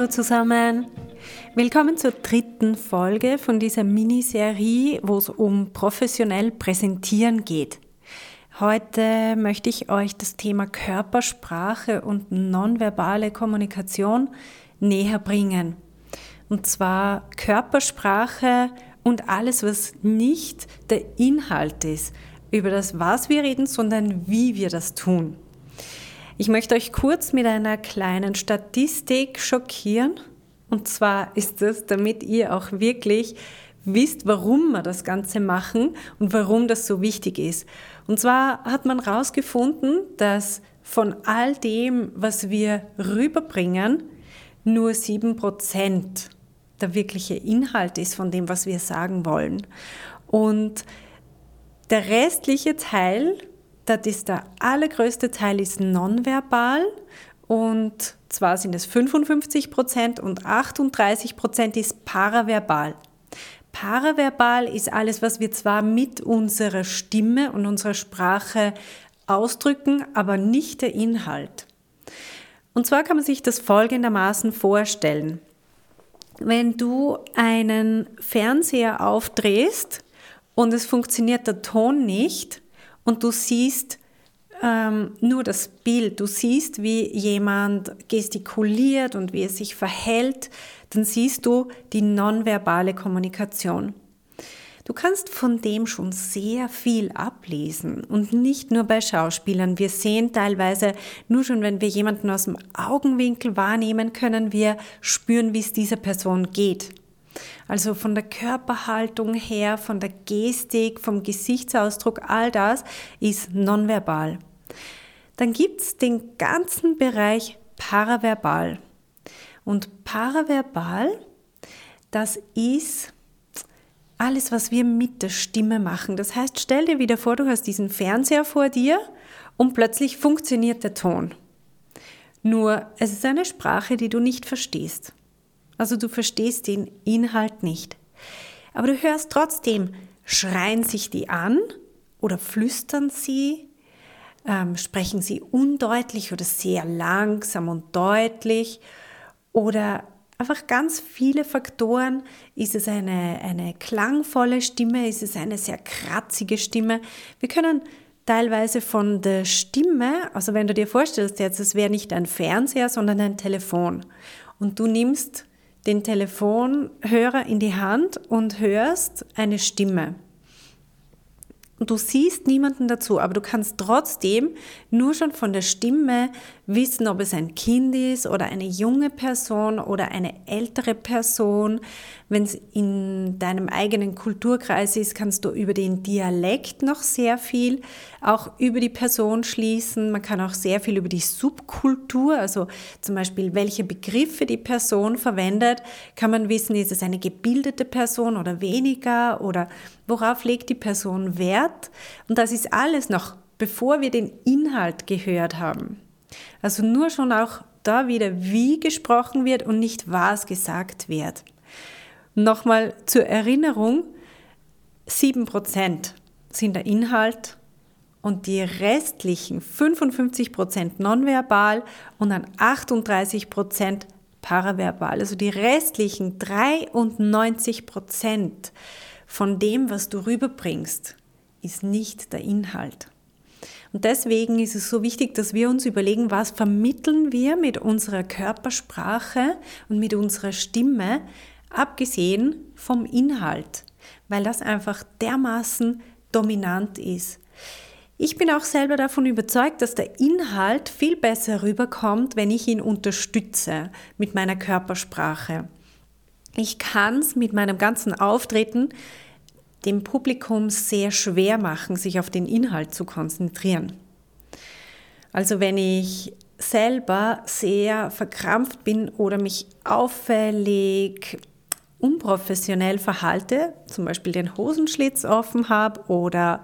Hallo zusammen. Willkommen zur dritten Folge von dieser Miniserie, wo es um professionell Präsentieren geht. Heute möchte ich euch das Thema Körpersprache und nonverbale Kommunikation näher bringen. Und zwar Körpersprache und alles, was nicht der Inhalt ist, über das, was wir reden, sondern wie wir das tun. Ich möchte euch kurz mit einer kleinen Statistik schockieren. Und zwar ist es, damit ihr auch wirklich wisst, warum wir das Ganze machen und warum das so wichtig ist. Und zwar hat man herausgefunden, dass von all dem, was wir rüberbringen, nur 7% der wirkliche Inhalt ist von dem, was wir sagen wollen. Und der restliche Teil das ist der allergrößte Teil ist nonverbal und zwar sind es 55 Prozent und 38 Prozent ist paraverbal. Paraverbal ist alles, was wir zwar mit unserer Stimme und unserer Sprache ausdrücken, aber nicht der Inhalt. Und zwar kann man sich das folgendermaßen vorstellen. Wenn du einen Fernseher aufdrehst und es funktioniert der Ton nicht, und du siehst ähm, nur das Bild, du siehst, wie jemand gestikuliert und wie er sich verhält, dann siehst du die nonverbale Kommunikation. Du kannst von dem schon sehr viel ablesen und nicht nur bei Schauspielern. Wir sehen teilweise nur schon, wenn wir jemanden aus dem Augenwinkel wahrnehmen, können wir spüren, wie es dieser Person geht. Also von der Körperhaltung her, von der Gestik, vom Gesichtsausdruck, all das ist nonverbal. Dann gibt es den ganzen Bereich paraverbal. Und paraverbal, das ist alles, was wir mit der Stimme machen. Das heißt, stell dir wieder vor, du hast diesen Fernseher vor dir und plötzlich funktioniert der Ton. Nur es ist eine Sprache, die du nicht verstehst. Also du verstehst den Inhalt nicht. Aber du hörst trotzdem, schreien sich die an oder flüstern sie, ähm, sprechen sie undeutlich oder sehr langsam und deutlich oder einfach ganz viele Faktoren. Ist es eine, eine klangvolle Stimme? Ist es eine sehr kratzige Stimme? Wir können teilweise von der Stimme, also wenn du dir vorstellst jetzt, es wäre nicht ein Fernseher, sondern ein Telefon und du nimmst den Telefonhörer in die Hand und hörst eine Stimme. Du siehst niemanden dazu, aber du kannst trotzdem nur schon von der Stimme wissen, ob es ein Kind ist oder eine junge Person oder eine ältere Person. Wenn es in deinem eigenen Kulturkreis ist, kannst du über den Dialekt noch sehr viel auch über die Person schließen. Man kann auch sehr viel über die Subkultur, also zum Beispiel welche Begriffe die Person verwendet, kann man wissen, ist es eine gebildete Person oder weniger oder worauf legt die Person Wert. Und das ist alles noch, bevor wir den Inhalt gehört haben. Also nur schon auch da wieder, wie gesprochen wird und nicht was gesagt wird. Nochmal zur Erinnerung, 7% sind der Inhalt und die restlichen 55% nonverbal und dann 38% paraverbal. Also die restlichen 93% von dem, was du rüberbringst, ist nicht der Inhalt. Und deswegen ist es so wichtig, dass wir uns überlegen, was vermitteln wir mit unserer Körpersprache und mit unserer Stimme, abgesehen vom Inhalt, weil das einfach dermaßen dominant ist. Ich bin auch selber davon überzeugt, dass der Inhalt viel besser rüberkommt, wenn ich ihn unterstütze mit meiner Körpersprache. Ich kann es mit meinem ganzen Auftreten dem Publikum sehr schwer machen, sich auf den Inhalt zu konzentrieren. Also wenn ich selber sehr verkrampft bin oder mich auffällig unprofessionell verhalte, zum Beispiel den Hosenschlitz offen habe oder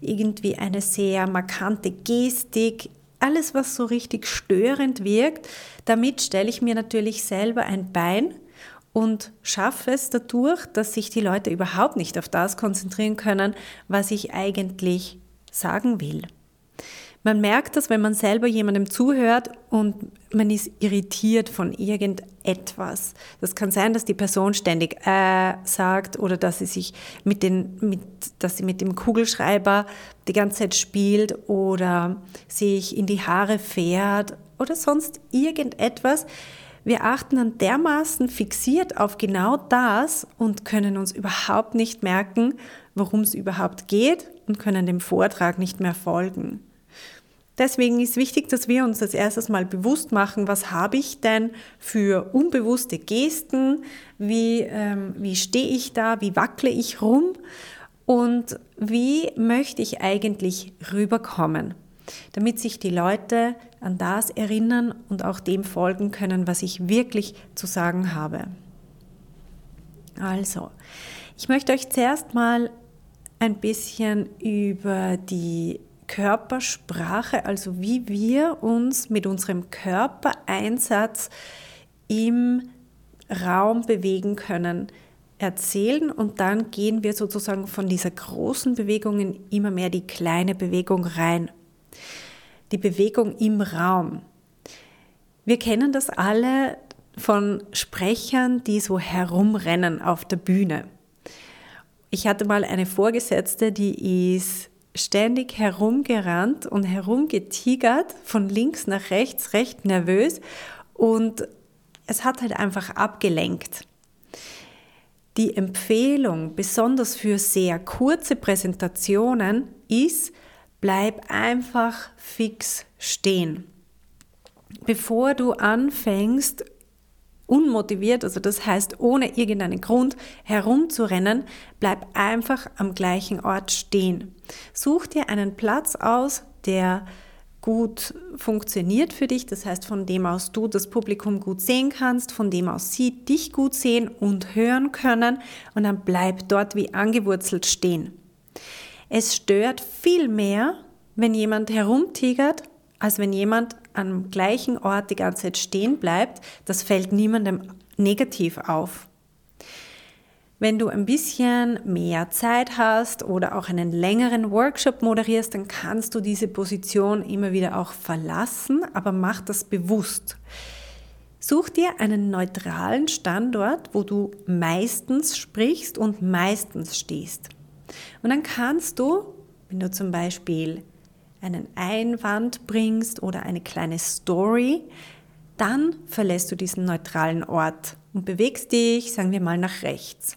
irgendwie eine sehr markante Gestik, alles was so richtig störend wirkt, damit stelle ich mir natürlich selber ein Bein und schaffe es dadurch, dass sich die Leute überhaupt nicht auf das konzentrieren können, was ich eigentlich sagen will. Man merkt das, wenn man selber jemandem zuhört und man ist irritiert von irgendetwas. Das kann sein, dass die Person ständig äh sagt oder dass sie sich mit, den, mit, dass sie mit dem Kugelschreiber die ganze Zeit spielt oder sich in die Haare fährt oder sonst irgendetwas. Wir achten dann dermaßen fixiert auf genau das und können uns überhaupt nicht merken, worum es überhaupt geht und können dem Vortrag nicht mehr folgen. Deswegen ist wichtig, dass wir uns als erstes mal bewusst machen, was habe ich denn für unbewusste Gesten, wie, ähm, wie stehe ich da, wie wackle ich rum und wie möchte ich eigentlich rüberkommen, damit sich die Leute an das erinnern und auch dem folgen können, was ich wirklich zu sagen habe. Also, ich möchte euch zuerst mal ein bisschen über die Körpersprache, also wie wir uns mit unserem Körpereinsatz im Raum bewegen können, erzählen und dann gehen wir sozusagen von dieser großen Bewegung in immer mehr die kleine Bewegung rein. Die Bewegung im Raum. Wir kennen das alle von Sprechern, die so herumrennen auf der Bühne. Ich hatte mal eine Vorgesetzte, die ist ständig herumgerannt und herumgetigert, von links nach rechts, recht nervös und es hat halt einfach abgelenkt. Die Empfehlung, besonders für sehr kurze Präsentationen, ist, bleib einfach fix stehen. Bevor du anfängst, unmotiviert, also das heißt ohne irgendeinen Grund herumzurennen, bleib einfach am gleichen Ort stehen. Such dir einen Platz aus, der gut funktioniert für dich, das heißt von dem aus du das Publikum gut sehen kannst, von dem aus sie dich gut sehen und hören können und dann bleib dort wie angewurzelt stehen. Es stört viel mehr, wenn jemand herumtigert, als wenn jemand am gleichen Ort die ganze Zeit stehen bleibt, das fällt niemandem negativ auf. Wenn du ein bisschen mehr Zeit hast oder auch einen längeren Workshop moderierst, dann kannst du diese Position immer wieder auch verlassen, aber mach das bewusst. Such dir einen neutralen Standort, wo du meistens sprichst und meistens stehst. Und dann kannst du, wenn du zum Beispiel einen Einwand bringst oder eine kleine Story, dann verlässt du diesen neutralen Ort und bewegst dich, sagen wir mal, nach rechts.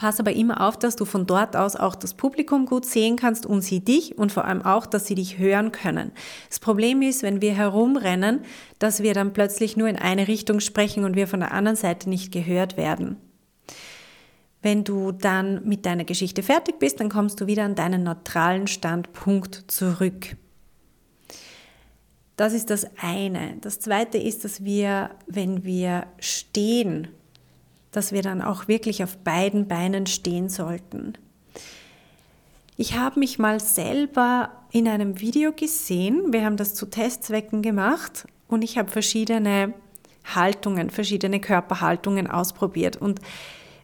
Pass aber immer auf, dass du von dort aus auch das Publikum gut sehen kannst und sie dich und vor allem auch, dass sie dich hören können. Das Problem ist, wenn wir herumrennen, dass wir dann plötzlich nur in eine Richtung sprechen und wir von der anderen Seite nicht gehört werden. Wenn du dann mit deiner Geschichte fertig bist, dann kommst du wieder an deinen neutralen Standpunkt zurück. Das ist das eine. Das zweite ist, dass wir, wenn wir stehen, dass wir dann auch wirklich auf beiden Beinen stehen sollten. Ich habe mich mal selber in einem Video gesehen. Wir haben das zu Testzwecken gemacht und ich habe verschiedene Haltungen, verschiedene Körperhaltungen ausprobiert. Und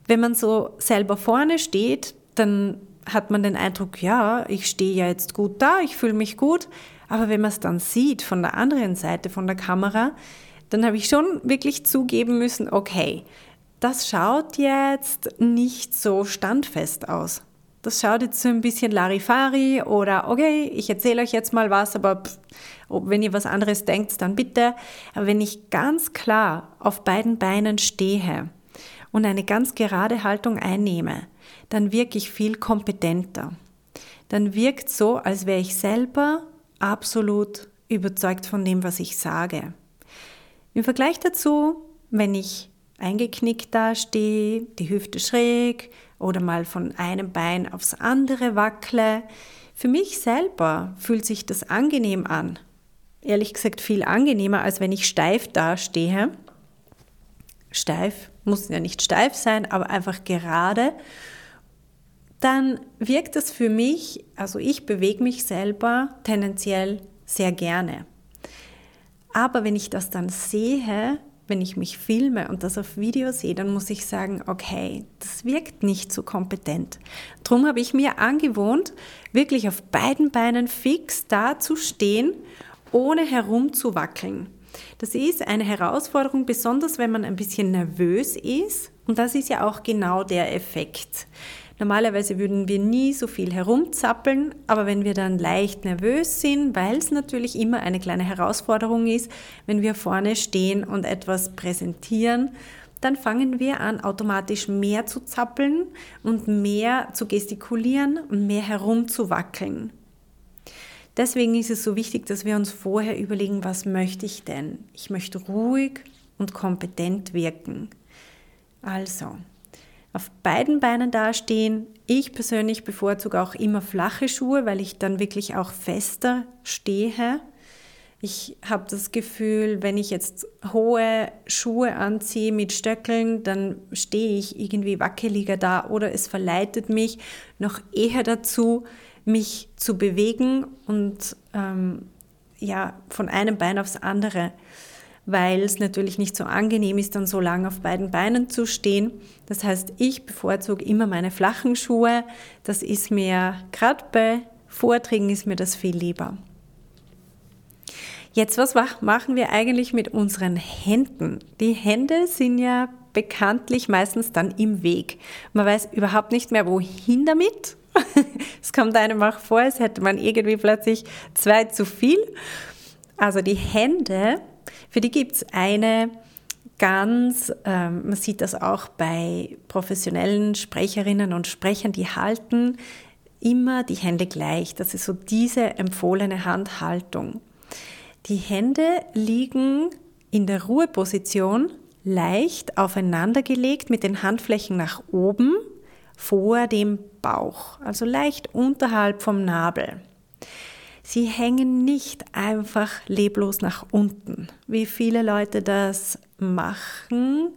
wenn man so selber vorne steht, dann hat man den Eindruck, ja, ich stehe ja jetzt gut da, ich fühle mich gut. Aber wenn man es dann sieht von der anderen Seite von der Kamera, dann habe ich schon wirklich zugeben müssen, okay, das schaut jetzt nicht so standfest aus. Das schaut jetzt so ein bisschen Larifari oder okay, ich erzähle euch jetzt mal was, aber pff, wenn ihr was anderes denkt, dann bitte. Aber wenn ich ganz klar auf beiden Beinen stehe, und eine ganz gerade Haltung einnehme, dann wirke ich viel kompetenter. Dann wirkt so, als wäre ich selber absolut überzeugt von dem, was ich sage. Im Vergleich dazu, wenn ich eingeknickt dastehe, die Hüfte schräg oder mal von einem Bein aufs andere wackle, für mich selber fühlt sich das angenehm an. ehrlich gesagt viel angenehmer, als wenn ich steif dastehe. Steif muss ja nicht steif sein, aber einfach gerade. Dann wirkt das für mich, also ich bewege mich selber tendenziell sehr gerne. Aber wenn ich das dann sehe, wenn ich mich filme und das auf Video sehe, dann muss ich sagen, okay, das wirkt nicht so kompetent. Darum habe ich mir angewohnt, wirklich auf beiden Beinen fix da zu stehen, ohne herumzuwackeln. Das ist eine Herausforderung, besonders wenn man ein bisschen nervös ist. Und das ist ja auch genau der Effekt. Normalerweise würden wir nie so viel herumzappeln, aber wenn wir dann leicht nervös sind, weil es natürlich immer eine kleine Herausforderung ist, wenn wir vorne stehen und etwas präsentieren, dann fangen wir an, automatisch mehr zu zappeln und mehr zu gestikulieren und mehr herumzuwackeln. Deswegen ist es so wichtig, dass wir uns vorher überlegen, was möchte ich denn? Ich möchte ruhig und kompetent wirken. Also, auf beiden Beinen dastehen. Ich persönlich bevorzuge auch immer flache Schuhe, weil ich dann wirklich auch fester stehe. Ich habe das Gefühl, wenn ich jetzt hohe Schuhe anziehe mit Stöckeln, dann stehe ich irgendwie wackeliger da oder es verleitet mich noch eher dazu, mich zu bewegen und ähm, ja, von einem Bein aufs andere weil es natürlich nicht so angenehm ist, dann so lange auf beiden Beinen zu stehen. Das heißt, ich bevorzuge immer meine flachen Schuhe. Das ist mir, gerade bei Vorträgen ist mir das viel lieber. Jetzt, was machen wir eigentlich mit unseren Händen? Die Hände sind ja bekanntlich meistens dann im Weg. Man weiß überhaupt nicht mehr, wohin damit. Es kommt einem auch vor, als hätte man irgendwie plötzlich zwei zu viel. Also die Hände für die gibt es eine ganz, ähm, man sieht das auch bei professionellen Sprecherinnen und Sprechern, die halten immer die Hände gleich. Das ist so diese empfohlene Handhaltung. Die Hände liegen in der Ruheposition leicht aufeinander gelegt mit den Handflächen nach oben vor dem Bauch, also leicht unterhalb vom Nabel. Sie hängen nicht einfach leblos nach unten, wie viele Leute das machen.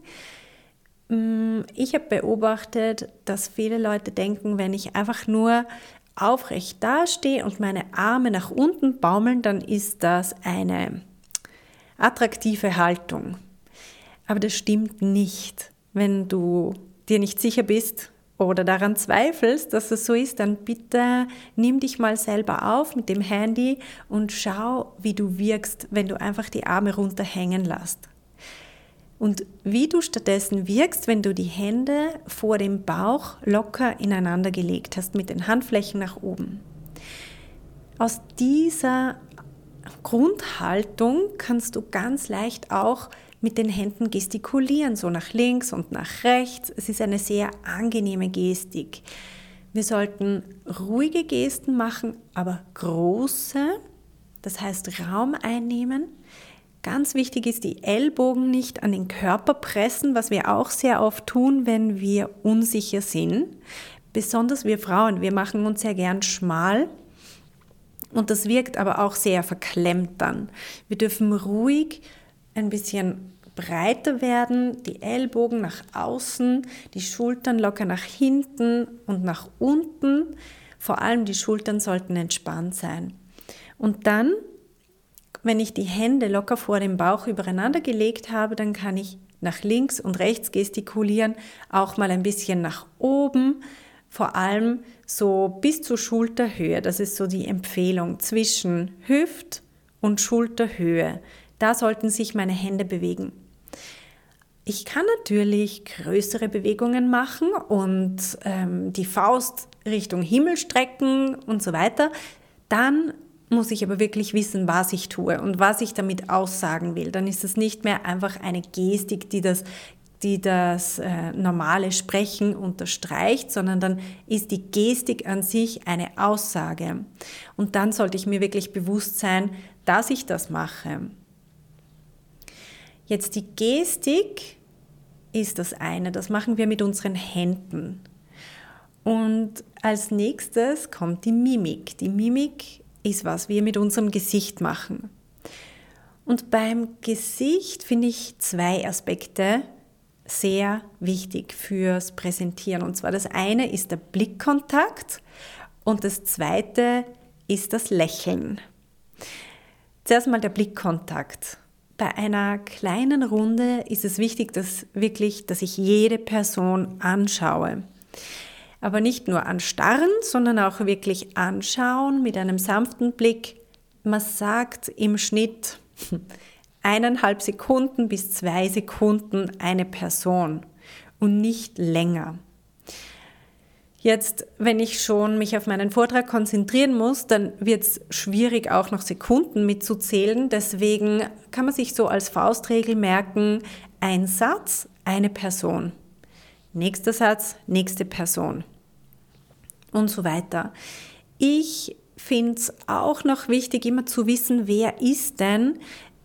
Mm, ich habe beobachtet, dass viele Leute denken, wenn ich einfach nur aufrecht dastehe und meine Arme nach unten baumeln, dann ist das eine attraktive Haltung. Aber das stimmt nicht. Wenn du dir nicht sicher bist, oder daran zweifelst, dass es so ist, dann bitte nimm dich mal selber auf mit dem Handy und schau, wie du wirkst, wenn du einfach die Arme runterhängen lässt. Und wie du stattdessen wirkst, wenn du die Hände vor dem Bauch locker ineinander gelegt hast mit den Handflächen nach oben. Aus dieser Grundhaltung kannst du ganz leicht auch mit den Händen gestikulieren, so nach links und nach rechts. Es ist eine sehr angenehme Gestik. Wir sollten ruhige Gesten machen, aber große, das heißt Raum einnehmen. Ganz wichtig ist, die Ellbogen nicht an den Körper pressen, was wir auch sehr oft tun, wenn wir unsicher sind. Besonders wir Frauen, wir machen uns sehr gern schmal und das wirkt aber auch sehr verklemmt dann. Wir dürfen ruhig ein bisschen breiter werden, die Ellbogen nach außen, die Schultern locker nach hinten und nach unten. Vor allem die Schultern sollten entspannt sein. Und dann, wenn ich die Hände locker vor dem Bauch übereinander gelegt habe, dann kann ich nach links und rechts gestikulieren, auch mal ein bisschen nach oben, vor allem so bis zur Schulterhöhe. Das ist so die Empfehlung zwischen Hüft und Schulterhöhe. Da sollten sich meine Hände bewegen. Ich kann natürlich größere Bewegungen machen und ähm, die Faust Richtung Himmel strecken und so weiter. Dann muss ich aber wirklich wissen, was ich tue und was ich damit aussagen will. Dann ist es nicht mehr einfach eine Gestik, die das, die das äh, normale Sprechen unterstreicht, sondern dann ist die Gestik an sich eine Aussage. Und dann sollte ich mir wirklich bewusst sein, dass ich das mache. Jetzt die Gestik ist das eine, das machen wir mit unseren Händen. Und als nächstes kommt die Mimik. Die Mimik ist, was wir mit unserem Gesicht machen. Und beim Gesicht finde ich zwei Aspekte sehr wichtig fürs Präsentieren. Und zwar das eine ist der Blickkontakt und das zweite ist das Lächeln. Zuerst mal der Blickkontakt. Bei einer kleinen Runde ist es wichtig, dass wirklich, dass ich jede Person anschaue. Aber nicht nur anstarren, sondern auch wirklich anschauen mit einem sanften Blick. Man sagt im Schnitt eineinhalb Sekunden bis zwei Sekunden eine Person und nicht länger. Jetzt, wenn ich schon mich auf meinen Vortrag konzentrieren muss, dann wird es schwierig, auch noch Sekunden mitzuzählen. Deswegen kann man sich so als Faustregel merken, ein Satz, eine Person. Nächster Satz, nächste Person. Und so weiter. Ich finde es auch noch wichtig, immer zu wissen, wer ist denn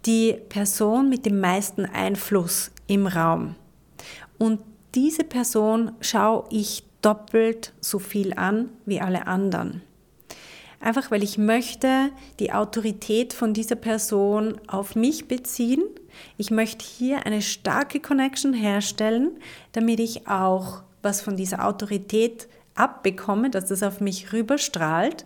die Person mit dem meisten Einfluss im Raum. Und diese Person schaue ich doppelt so viel an wie alle anderen. Einfach weil ich möchte die Autorität von dieser Person auf mich beziehen. Ich möchte hier eine starke Connection herstellen, damit ich auch was von dieser Autorität abbekomme, dass das auf mich rüberstrahlt.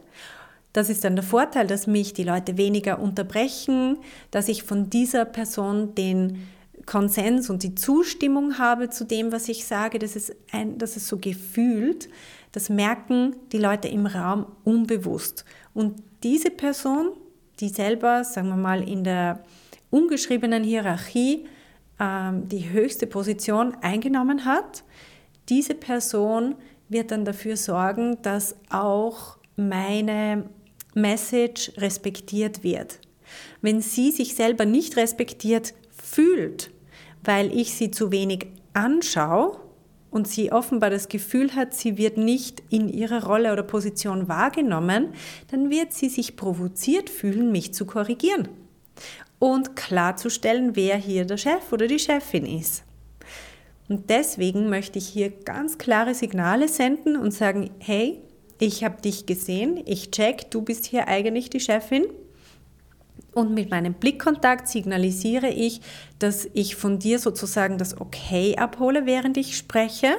Das ist dann der Vorteil, dass mich die Leute weniger unterbrechen, dass ich von dieser Person den Konsens und die Zustimmung habe zu dem, was ich sage, das ist, ein, das ist so gefühlt, das merken die Leute im Raum unbewusst. Und diese Person, die selber, sagen wir mal, in der ungeschriebenen Hierarchie ähm, die höchste Position eingenommen hat, diese Person wird dann dafür sorgen, dass auch meine Message respektiert wird. Wenn sie sich selber nicht respektiert fühlt, weil ich sie zu wenig anschaue und sie offenbar das Gefühl hat, sie wird nicht in ihrer Rolle oder Position wahrgenommen, dann wird sie sich provoziert fühlen, mich zu korrigieren und klarzustellen, wer hier der Chef oder die Chefin ist. Und deswegen möchte ich hier ganz klare Signale senden und sagen, hey, ich habe dich gesehen, ich check, du bist hier eigentlich die Chefin und mit meinem Blickkontakt signalisiere ich, dass ich von dir sozusagen das Okay abhole, während ich spreche.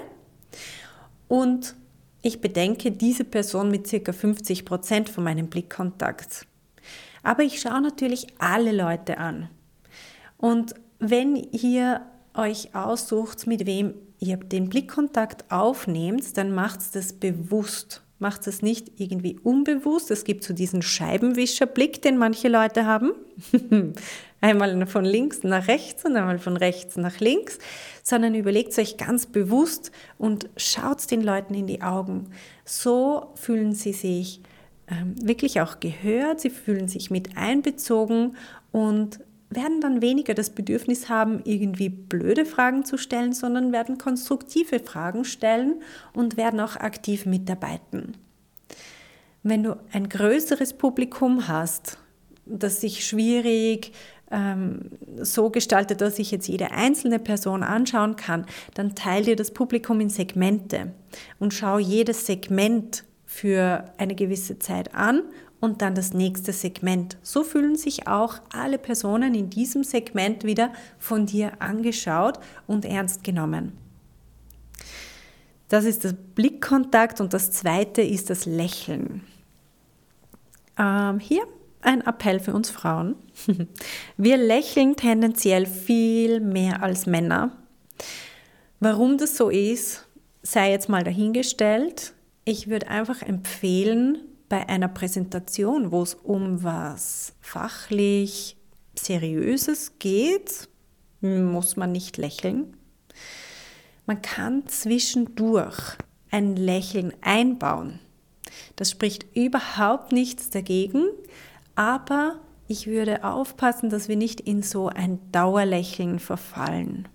Und ich bedenke diese Person mit circa 50 Prozent von meinem Blickkontakt. Aber ich schaue natürlich alle Leute an. Und wenn ihr euch aussucht, mit wem ihr den Blickkontakt aufnehmt, dann macht das bewusst macht es nicht irgendwie unbewusst. Es gibt so diesen Scheibenwischerblick, den manche Leute haben. einmal von links nach rechts und einmal von rechts nach links, sondern überlegt euch ganz bewusst und schaut den Leuten in die Augen. So fühlen sie sich ähm, wirklich auch gehört, sie fühlen sich mit einbezogen und werden dann weniger das Bedürfnis haben, irgendwie blöde Fragen zu stellen, sondern werden konstruktive Fragen stellen und werden auch aktiv mitarbeiten. Wenn du ein größeres Publikum hast, das sich schwierig ähm, so gestaltet, dass ich jetzt jede einzelne Person anschauen kann, dann teile dir das Publikum in Segmente und schau jedes Segment für eine gewisse Zeit an und dann das nächste Segment. So fühlen sich auch alle Personen in diesem Segment wieder von dir angeschaut und ernst genommen. Das ist der Blickkontakt und das zweite ist das Lächeln. Ähm, hier ein Appell für uns Frauen. Wir lächeln tendenziell viel mehr als Männer. Warum das so ist, sei jetzt mal dahingestellt. Ich würde einfach empfehlen, bei einer Präsentation, wo es um was fachlich Seriöses geht, muss man nicht lächeln. Man kann zwischendurch ein Lächeln einbauen. Das spricht überhaupt nichts dagegen, aber ich würde aufpassen, dass wir nicht in so ein Dauerlächeln verfallen.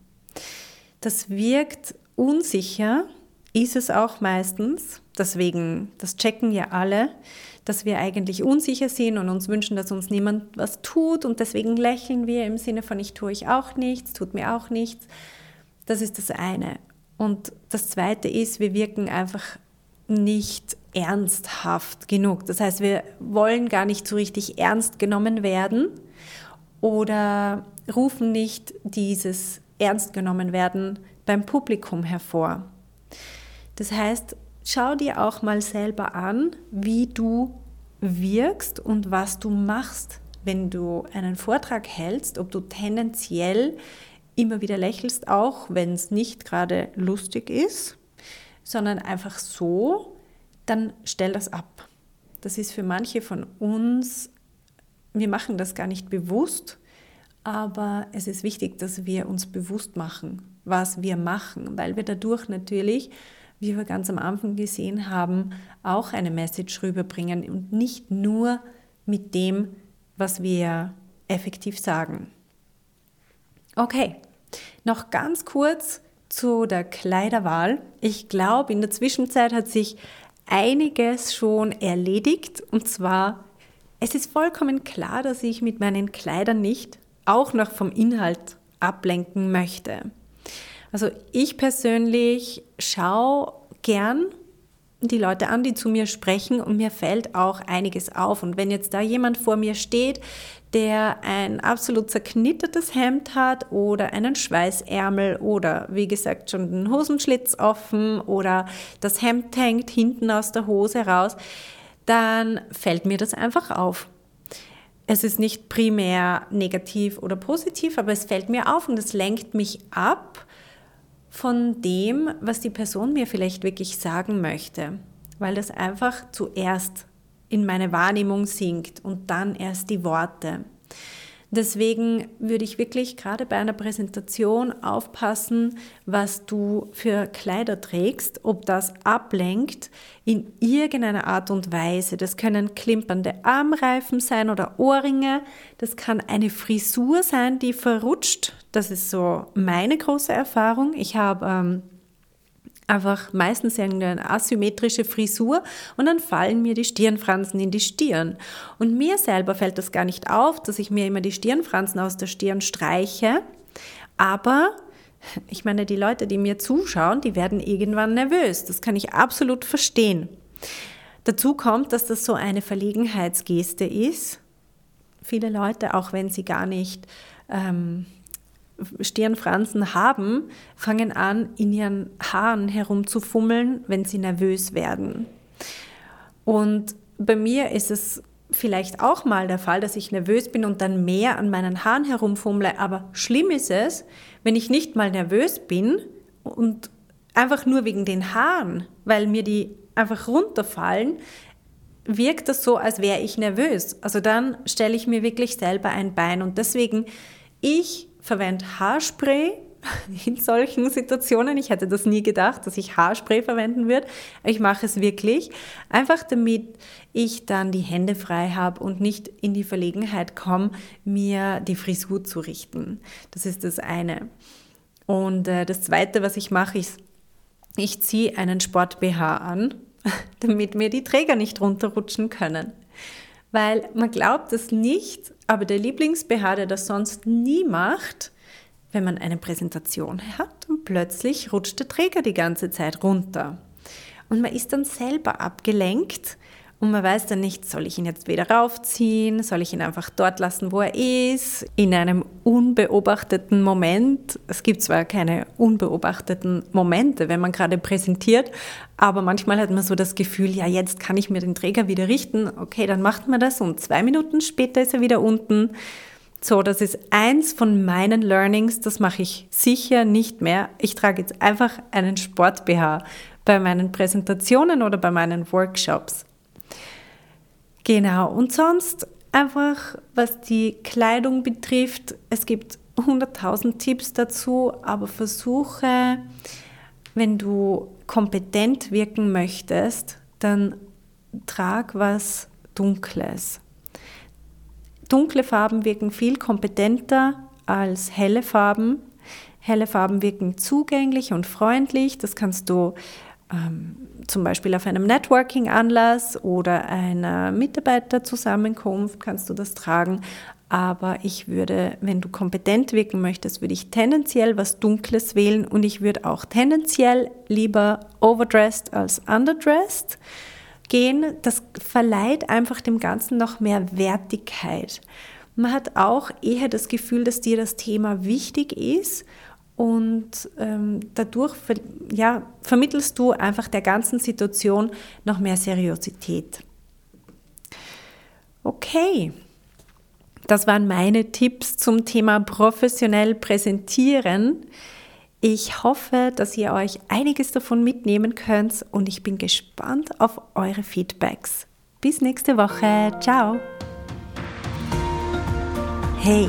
Das wirkt unsicher, ist es auch meistens. Deswegen, das checken ja alle, dass wir eigentlich unsicher sind und uns wünschen, dass uns niemand was tut und deswegen lächeln wir im Sinne von ich tue euch auch nichts, tut mir auch nichts. Das ist das eine. Und das zweite ist, wir wirken einfach nicht ernsthaft genug. Das heißt, wir wollen gar nicht so richtig ernst genommen werden oder rufen nicht dieses Ernst genommen werden beim Publikum hervor. Das heißt, schau dir auch mal selber an, wie du wirkst und was du machst, wenn du einen Vortrag hältst, ob du tendenziell immer wieder lächelst, auch wenn es nicht gerade lustig ist, sondern einfach so, dann stell das ab. Das ist für manche von uns, wir machen das gar nicht bewusst, aber es ist wichtig, dass wir uns bewusst machen, was wir machen, weil wir dadurch natürlich, wie wir ganz am Anfang gesehen haben, auch eine Message rüberbringen und nicht nur mit dem, was wir effektiv sagen. Okay, noch ganz kurz zu der Kleiderwahl. Ich glaube, in der Zwischenzeit hat sich einiges schon erledigt. Und zwar, es ist vollkommen klar, dass ich mit meinen Kleidern nicht auch noch vom Inhalt ablenken möchte. Also ich persönlich schaue gern die Leute an, die zu mir sprechen und mir fällt auch einiges auf. Und wenn jetzt da jemand vor mir steht, der ein absolut zerknittertes Hemd hat oder einen Schweißärmel oder wie gesagt schon den Hosenschlitz offen oder das Hemd hängt hinten aus der Hose raus, dann fällt mir das einfach auf. Es ist nicht primär negativ oder positiv, aber es fällt mir auf und es lenkt mich ab von dem, was die Person mir vielleicht wirklich sagen möchte, weil das einfach zuerst in meine Wahrnehmung sinkt und dann erst die Worte. Deswegen würde ich wirklich gerade bei einer Präsentation aufpassen, was du für Kleider trägst, ob das ablenkt in irgendeiner Art und Weise. Das können klimpernde Armreifen sein oder Ohrringe. Das kann eine Frisur sein, die verrutscht. Das ist so meine große Erfahrung. Ich habe ähm, einfach meistens eine asymmetrische Frisur und dann fallen mir die Stirnfransen in die Stirn. Und mir selber fällt das gar nicht auf, dass ich mir immer die Stirnfransen aus der Stirn streiche, aber ich meine, die Leute, die mir zuschauen, die werden irgendwann nervös. Das kann ich absolut verstehen. Dazu kommt, dass das so eine Verlegenheitsgeste ist. Viele Leute, auch wenn sie gar nicht ähm, Stirnfransen haben, fangen an, in ihren Haaren herumzufummeln, wenn sie nervös werden. Und bei mir ist es vielleicht auch mal der Fall, dass ich nervös bin und dann mehr an meinen Haaren herumfummle. Aber schlimm ist es, wenn ich nicht mal nervös bin und einfach nur wegen den Haaren, weil mir die einfach runterfallen, wirkt das so, als wäre ich nervös. Also dann stelle ich mir wirklich selber ein Bein. Und deswegen, ich verwende Haarspray in solchen Situationen. Ich hätte das nie gedacht, dass ich Haarspray verwenden würde. Ich mache es wirklich, einfach damit ich dann die Hände frei habe und nicht in die Verlegenheit komme, mir die Frisur zu richten. Das ist das eine. Und äh, das zweite, was ich mache, ist, ich ziehe einen Sport-BH an, damit mir die Träger nicht runterrutschen können. Weil man glaubt es nicht, aber der Lieblings-BH, der das sonst nie macht, wenn man eine Präsentation hat und plötzlich rutscht der Träger die ganze Zeit runter. Und man ist dann selber abgelenkt und man weiß dann nicht, soll ich ihn jetzt wieder raufziehen, soll ich ihn einfach dort lassen, wo er ist, in einem unbeobachteten Moment. Es gibt zwar keine unbeobachteten Momente, wenn man gerade präsentiert, aber manchmal hat man so das Gefühl, ja, jetzt kann ich mir den Träger wieder richten. Okay, dann macht man das und zwei Minuten später ist er wieder unten. So, das ist eins von meinen Learnings, das mache ich sicher nicht mehr. Ich trage jetzt einfach einen Sport-BH bei meinen Präsentationen oder bei meinen Workshops. Genau, und sonst einfach, was die Kleidung betrifft, es gibt 100.000 Tipps dazu, aber versuche, wenn du kompetent wirken möchtest, dann trag was Dunkles. Dunkle Farben wirken viel kompetenter als helle Farben. Helle Farben wirken zugänglich und freundlich. Das kannst du ähm, zum Beispiel auf einem Networking-Anlass oder einer Mitarbeiterzusammenkunft kannst du das tragen. Aber ich würde, wenn du kompetent wirken möchtest, würde ich tendenziell was Dunkles wählen und ich würde auch tendenziell lieber overdressed als underdressed gehen. Das verleiht einfach dem Ganzen noch mehr Wertigkeit. Man hat auch eher das Gefühl, dass dir das Thema wichtig ist und ähm, dadurch ja, vermittelst du einfach der ganzen Situation noch mehr Seriosität. Okay, das waren meine Tipps zum Thema professionell präsentieren. Ich hoffe, dass ihr euch einiges davon mitnehmen könnt und ich bin gespannt auf eure Feedbacks. Bis nächste Woche. Ciao. Hey,